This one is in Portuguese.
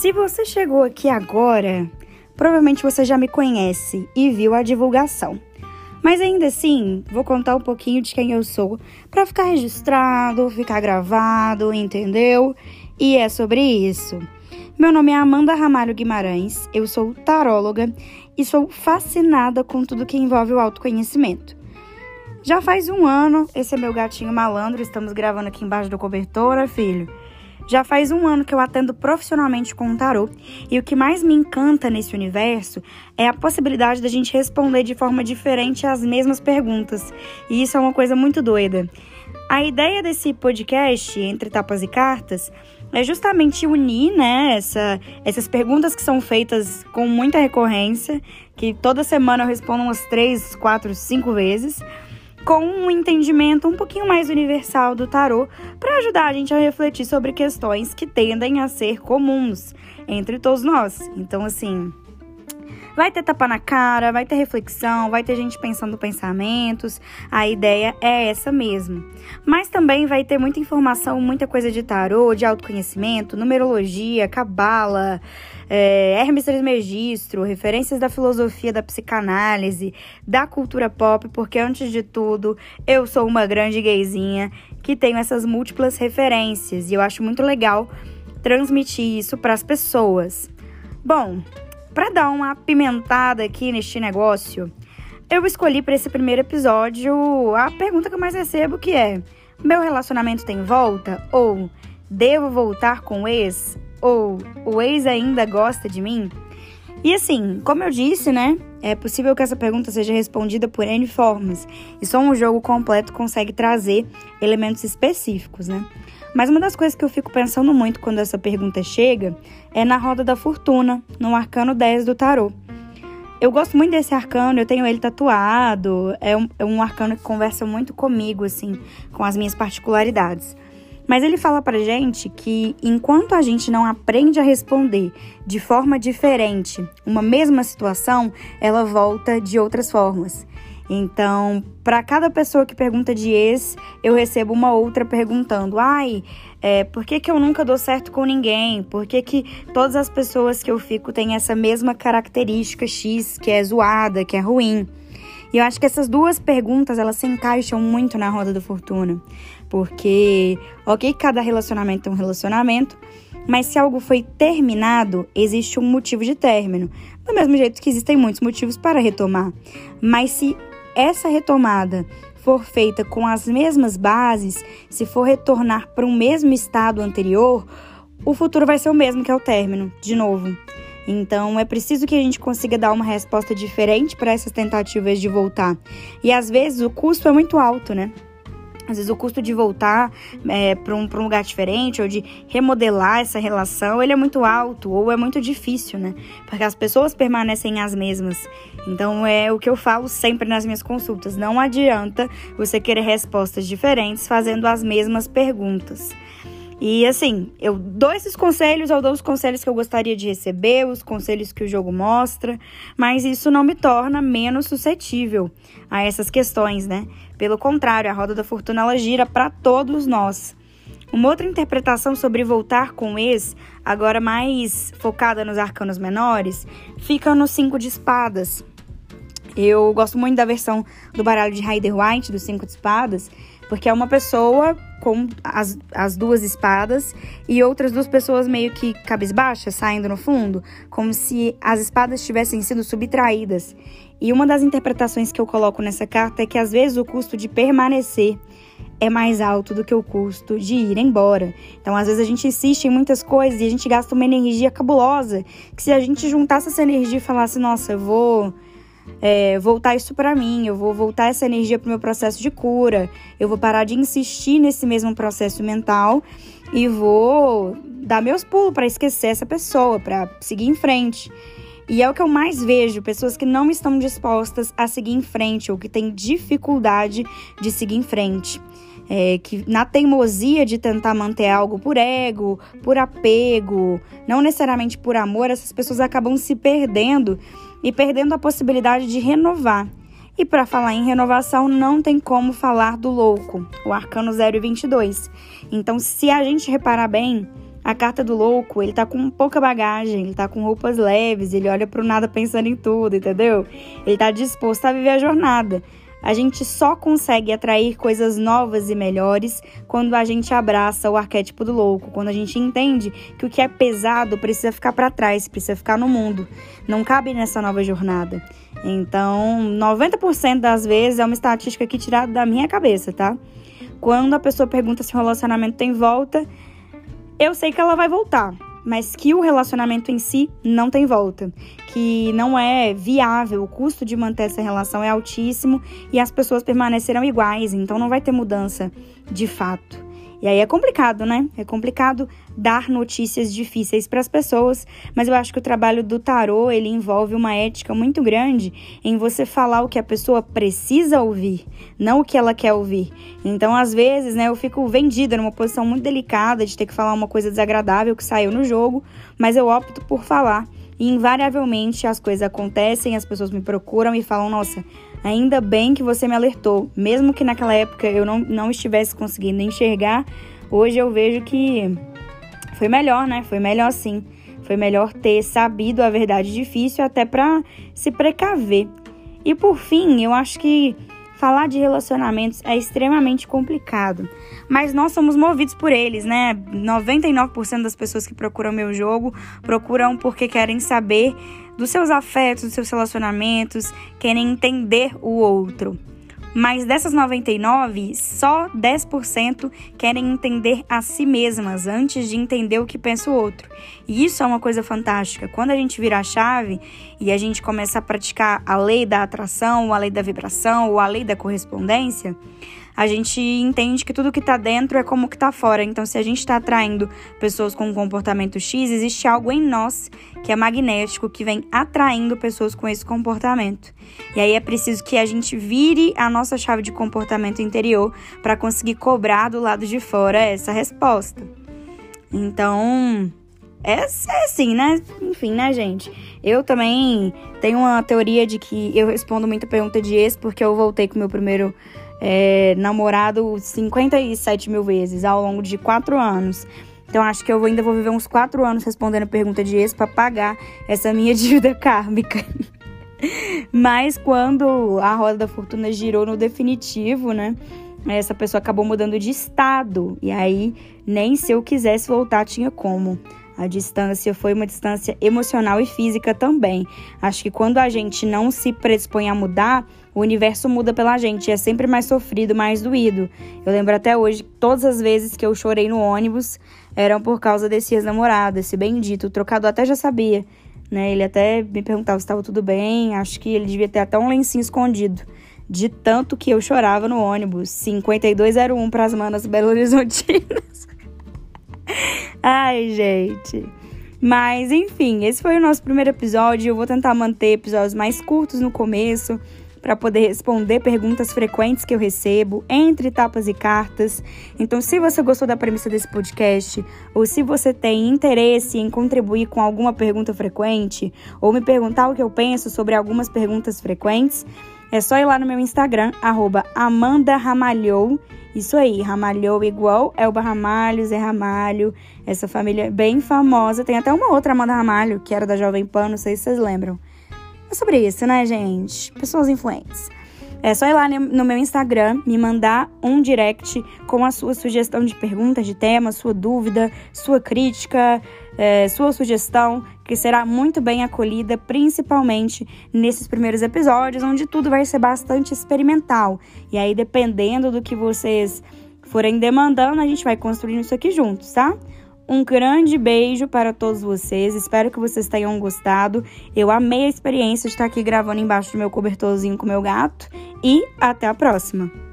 Se você chegou aqui agora, provavelmente você já me conhece e viu a divulgação. Mas ainda assim, vou contar um pouquinho de quem eu sou para ficar registrado, ficar gravado, entendeu? E é sobre isso. Meu nome é Amanda Ramalho Guimarães, eu sou taróloga e sou fascinada com tudo que envolve o autoconhecimento. Já faz um ano, esse é meu gatinho malandro, estamos gravando aqui embaixo do cobertor, filho. Já faz um ano que eu atendo profissionalmente com o tarô e o que mais me encanta nesse universo é a possibilidade da gente responder de forma diferente as mesmas perguntas. E isso é uma coisa muito doida. A ideia desse podcast, Entre Tapas e Cartas, é justamente unir né, essa, essas perguntas que são feitas com muita recorrência, que toda semana eu respondo umas três, quatro, cinco vezes com um entendimento um pouquinho mais universal do tarô para ajudar a gente a refletir sobre questões que tendem a ser comuns entre todos nós. Então, assim, vai ter tapa na cara, vai ter reflexão, vai ter gente pensando pensamentos. A ideia é essa mesmo. Mas também vai ter muita informação, muita coisa de tarô, de autoconhecimento, numerologia, cabala é, Hermes Trismegistro, referências da filosofia da psicanálise, da cultura pop, porque antes de tudo, eu sou uma grande gayzinha que tenho essas múltiplas referências e eu acho muito legal transmitir isso para as pessoas. Bom, para dar uma apimentada aqui neste negócio, eu escolhi para esse primeiro episódio a pergunta que eu mais recebo, que é: meu relacionamento tem volta? Ou devo voltar com o ex? Ou o ex ainda gosta de mim? E assim, como eu disse, né? É possível que essa pergunta seja respondida por N formas, e só um jogo completo consegue trazer elementos específicos, né? Mas uma das coisas que eu fico pensando muito quando essa pergunta chega é na roda da fortuna, no arcano 10 do tarô. Eu gosto muito desse arcano, eu tenho ele tatuado, é um, é um arcano que conversa muito comigo, assim, com as minhas particularidades. Mas ele fala pra gente que enquanto a gente não aprende a responder de forma diferente uma mesma situação, ela volta de outras formas. Então, para cada pessoa que pergunta de ex, eu recebo uma outra perguntando: ai, é, por que, que eu nunca dou certo com ninguém? Por que, que todas as pessoas que eu fico têm essa mesma característica X, que é zoada, que é ruim? E eu acho que essas duas perguntas, elas se encaixam muito na roda da fortuna. Porque, ok, cada relacionamento é um relacionamento, mas se algo foi terminado, existe um motivo de término. Do mesmo jeito que existem muitos motivos para retomar. Mas se essa retomada for feita com as mesmas bases, se for retornar para um mesmo estado anterior, o futuro vai ser o mesmo que é o término, de novo. Então é preciso que a gente consiga dar uma resposta diferente para essas tentativas de voltar. E às vezes o custo é muito alto, né? Às vezes o custo de voltar é, para um, um lugar diferente ou de remodelar essa relação, ele é muito alto ou é muito difícil, né? Porque as pessoas permanecem as mesmas. Então é o que eu falo sempre nas minhas consultas. Não adianta você querer respostas diferentes fazendo as mesmas perguntas. E assim, eu dou esses conselhos, eu dou os conselhos que eu gostaria de receber, os conselhos que o jogo mostra, mas isso não me torna menos suscetível a essas questões, né? Pelo contrário, a roda da fortuna ela gira para todos nós. Uma outra interpretação sobre voltar com o ex, agora mais focada nos arcanos menores, fica no cinco de espadas. Eu gosto muito da versão do baralho de Rider White, dos cinco de espadas, porque é uma pessoa com as, as duas espadas e outras duas pessoas meio que cabisbaixas, saindo no fundo, como se as espadas tivessem sido subtraídas. E uma das interpretações que eu coloco nessa carta é que às vezes o custo de permanecer é mais alto do que o custo de ir embora. Então, às vezes a gente insiste em muitas coisas e a gente gasta uma energia cabulosa, que se a gente juntasse essa energia e falasse, nossa, eu vou é, voltar isso para mim, eu vou voltar essa energia para o meu processo de cura, eu vou parar de insistir nesse mesmo processo mental e vou dar meus pulos para esquecer essa pessoa, para seguir em frente. E é o que eu mais vejo, pessoas que não estão dispostas a seguir em frente ou que têm dificuldade de seguir em frente. É, que na teimosia de tentar manter algo por ego, por apego, não necessariamente por amor, essas pessoas acabam se perdendo e perdendo a possibilidade de renovar. E para falar em renovação, não tem como falar do louco, o arcano 0 e 22. Então, se a gente reparar bem, A carta do louco, ele tá com pouca bagagem, ele tá com roupas leves, ele olha pro nada pensando em tudo, entendeu? Ele tá disposto a viver a jornada. A gente só consegue atrair coisas novas e melhores quando a gente abraça o arquétipo do louco, quando a gente entende que o que é pesado precisa ficar para trás, precisa ficar no mundo, não cabe nessa nova jornada. Então, 90% das vezes é uma estatística aqui tirada da minha cabeça, tá? Quando a pessoa pergunta se o relacionamento tem volta, eu sei que ela vai voltar mas que o relacionamento em si não tem volta, que não é viável, o custo de manter essa relação é altíssimo e as pessoas permanecerão iguais, então não vai ter mudança de fato. E aí é complicado, né? É complicado dar notícias difíceis para as pessoas, mas eu acho que o trabalho do tarô, ele envolve uma ética muito grande em você falar o que a pessoa precisa ouvir, não o que ela quer ouvir. Então, às vezes, né, eu fico vendida numa posição muito delicada de ter que falar uma coisa desagradável que saiu no jogo, mas eu opto por falar. E invariavelmente as coisas acontecem, as pessoas me procuram e falam: "Nossa, Ainda bem que você me alertou. Mesmo que naquela época eu não, não estivesse conseguindo enxergar, hoje eu vejo que foi melhor, né? Foi melhor sim. Foi melhor ter sabido a verdade difícil até para se precaver. E por fim, eu acho que falar de relacionamentos é extremamente complicado, mas nós somos movidos por eles, né? 99% das pessoas que procuram meu jogo procuram porque querem saber dos seus afetos, dos seus relacionamentos, querem entender o outro. Mas dessas 99, só 10% querem entender a si mesmas antes de entender o que pensa o outro. E isso é uma coisa fantástica. Quando a gente vira a chave e a gente começa a praticar a lei da atração, a lei da vibração ou a lei da correspondência, a gente entende que tudo que está dentro é como que está fora. Então, se a gente está atraindo pessoas com um comportamento X, existe algo em nós que é magnético, que vem atraindo pessoas com esse comportamento. E aí é preciso que a gente vire a nossa chave de comportamento interior para conseguir cobrar do lado de fora essa resposta. Então, é, é assim, né? Enfim, né, gente? Eu também tenho uma teoria de que eu respondo muita pergunta de ex porque eu voltei com meu primeiro é, namorado 57 mil vezes ao longo de quatro anos. Então acho que eu ainda vou viver uns quatro anos respondendo pergunta de ex para pagar essa minha dívida kármica. Mas quando a roda da fortuna girou no definitivo, né? Essa pessoa acabou mudando de estado. E aí, nem se eu quisesse voltar, tinha como. A distância foi uma distância emocional e física também. Acho que quando a gente não se predispõe a mudar, o universo muda pela gente, é sempre mais sofrido, mais doído. Eu lembro até hoje, todas as vezes que eu chorei no ônibus eram por causa desse ex-namorado, esse bendito. O trocador até já sabia, né? Ele até me perguntava se estava tudo bem, acho que ele devia ter até um lencinho escondido. De tanto que eu chorava no ônibus. 5201 para as manas Belo Horizontinas. Ai, gente. Mas, enfim, esse foi o nosso primeiro episódio. Eu vou tentar manter episódios mais curtos no começo para poder responder perguntas frequentes que eu recebo entre tapas e cartas. Então, se você gostou da premissa desse podcast, ou se você tem interesse em contribuir com alguma pergunta frequente, ou me perguntar o que eu penso sobre algumas perguntas frequentes, é só ir lá no meu Instagram, arroba Amanda Ramalhou. Isso aí, Ramalhou igual Elba Ramalho, Zé Ramalho, essa família bem famosa. Tem até uma outra Amanda Ramalho, que era da Jovem Pan, não sei se vocês lembram. É sobre isso, né, gente? Pessoas influentes. É só ir lá no meu Instagram, me mandar um direct com a sua sugestão de pergunta, de tema, sua dúvida, sua crítica, é, sua sugestão, que será muito bem acolhida, principalmente nesses primeiros episódios, onde tudo vai ser bastante experimental. E aí, dependendo do que vocês forem demandando, a gente vai construindo isso aqui juntos, tá? Um grande beijo para todos vocês. Espero que vocês tenham gostado. Eu amei a experiência de estar aqui gravando embaixo do meu cobertorzinho com meu gato. E até a próxima!